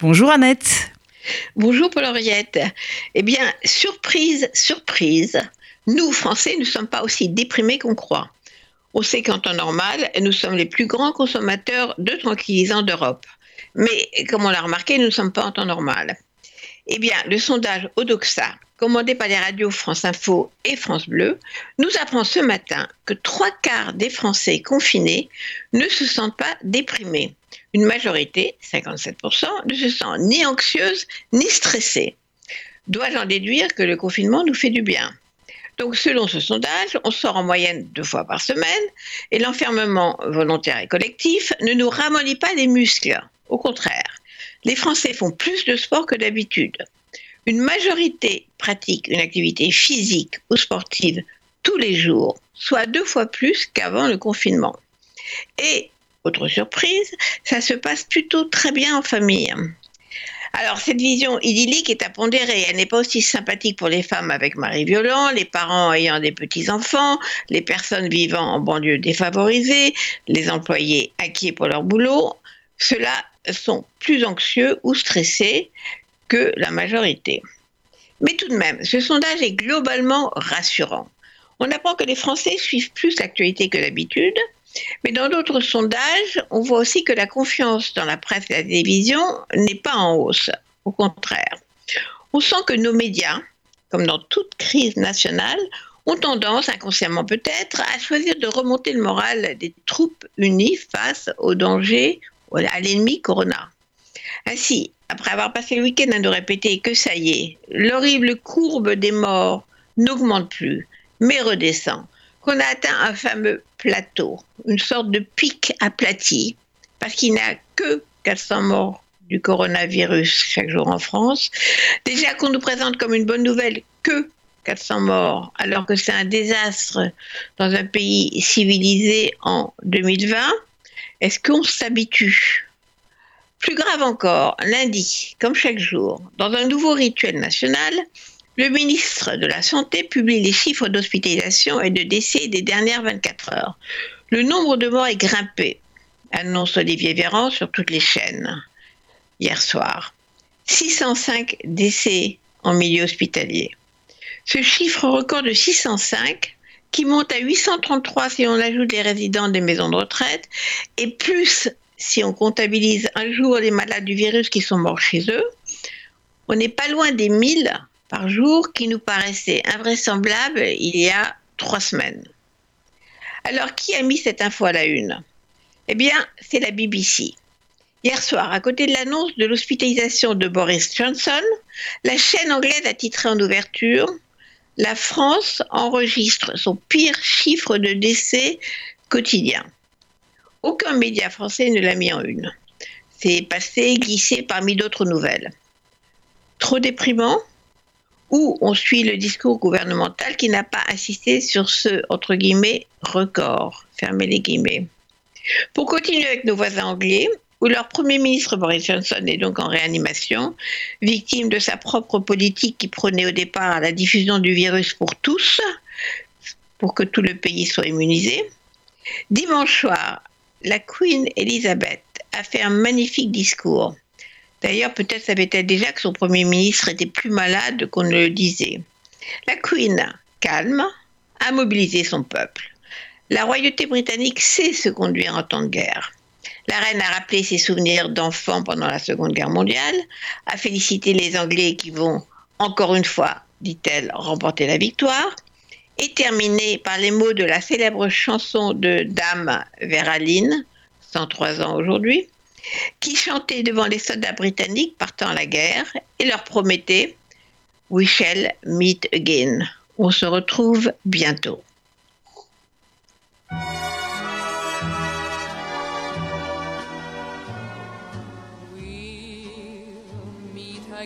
Bonjour Annette. Bonjour Paul-Henriette. Eh bien, surprise, surprise, nous, Français, ne sommes pas aussi déprimés qu'on croit. On sait qu'en temps normal, nous sommes les plus grands consommateurs de tranquillisants d'Europe. Mais comme on l'a remarqué, nous ne sommes pas en temps normal. Eh bien, le sondage Odoxa, commandé par les radios France Info et France Bleu, nous apprend ce matin que trois quarts des Français confinés ne se sentent pas déprimés une majorité, 57%, ne se sent ni anxieuse ni stressée. Dois-je en déduire que le confinement nous fait du bien? Donc, selon ce sondage, on sort en moyenne deux fois par semaine et l'enfermement volontaire et collectif ne nous ramollit pas les muscles. Au contraire, les Français font plus de sport que d'habitude. Une majorité pratique une activité physique ou sportive tous les jours, soit deux fois plus qu'avant le confinement. Et autre surprise, ça se passe plutôt très bien en famille. Alors, cette vision idyllique est à pondérer. Elle n'est pas aussi sympathique pour les femmes avec mari violent, les parents ayant des petits-enfants, les personnes vivant en banlieue défavorisée, les employés inquiets pour leur boulot. Ceux-là sont plus anxieux ou stressés que la majorité. Mais tout de même, ce sondage est globalement rassurant. On apprend que les Français suivent plus l'actualité que d'habitude, mais dans d'autres sondages, on voit aussi que la confiance dans la presse et la télévision n'est pas en hausse. Au contraire, on sent que nos médias, comme dans toute crise nationale, ont tendance, inconsciemment peut-être, à choisir de remonter le moral des troupes unies face au danger, à l'ennemi Corona. Ainsi, après avoir passé le week-end à nous répéter que ça y est, l'horrible courbe des morts n'augmente plus, mais redescend, qu'on a atteint un fameux plateau, une sorte de pic aplati, parce qu'il n'y a que 400 morts du coronavirus chaque jour en France. Déjà qu'on nous présente comme une bonne nouvelle que 400 morts, alors que c'est un désastre dans un pays civilisé en 2020, est-ce qu'on s'habitue Plus grave encore, lundi, comme chaque jour, dans un nouveau rituel national, le ministre de la Santé publie les chiffres d'hospitalisation et de décès des dernières 24 heures. Le nombre de morts est grimpé, annonce Olivier Véran sur toutes les chaînes hier soir. 605 décès en milieu hospitalier. Ce chiffre record de 605, qui monte à 833 si on ajoute les résidents des maisons de retraite, et plus si on comptabilise un jour les malades du virus qui sont morts chez eux, on n'est pas loin des 1000 par jour qui nous paraissait invraisemblable il y a trois semaines. Alors, qui a mis cette info à la une? Eh bien, c'est la BBC. Hier soir, à côté de l'annonce de l'hospitalisation de Boris Johnson, la chaîne anglaise a titré en ouverture La France enregistre son pire chiffre de décès quotidien. Aucun média français ne l'a mis en une. C'est passé, glissé parmi d'autres nouvelles. Trop déprimant? Où on suit le discours gouvernemental qui n'a pas assisté sur ce, entre guillemets, record, fermez les guillemets. Pour continuer avec nos voisins anglais, où leur Premier ministre Boris Johnson est donc en réanimation, victime de sa propre politique qui prônait au départ la diffusion du virus pour tous, pour que tout le pays soit immunisé. Dimanche soir, la Queen Elizabeth a fait un magnifique discours D'ailleurs, peut-être savait-elle déjà que son Premier ministre était plus malade qu'on ne le disait. La Queen, calme, a mobilisé son peuple. La royauté britannique sait se conduire en temps de guerre. La reine a rappelé ses souvenirs d'enfant pendant la Seconde Guerre mondiale, a félicité les Anglais qui vont, encore une fois, dit-elle, remporter la victoire, et terminé par les mots de la célèbre chanson de Dame Vera Lynn, 103 ans aujourd'hui, qui chantait devant les soldats britanniques partant à la guerre et leur promettait We shall meet again. On se retrouve bientôt.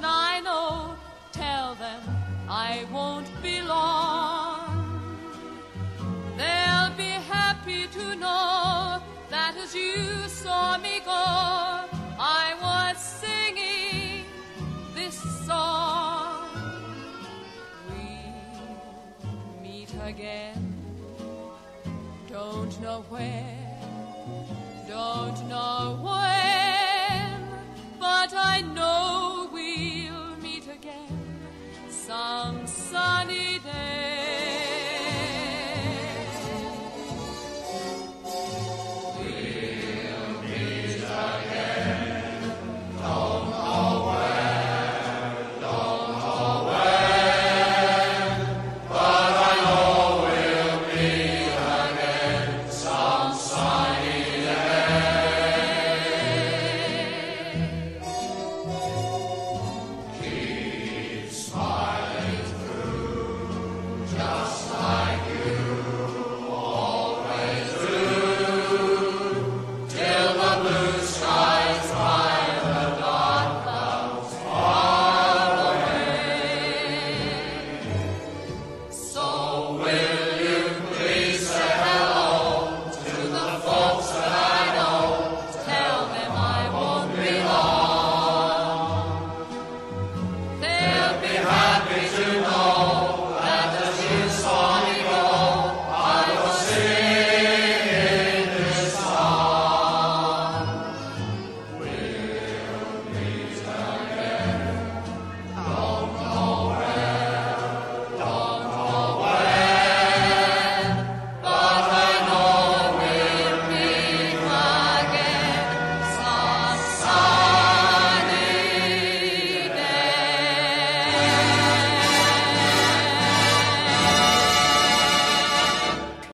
that I know? Tell them I won't be long. They'll be happy to know that as you saw me go, I was singing this song. We'll meet again. Don't know where, don't know where.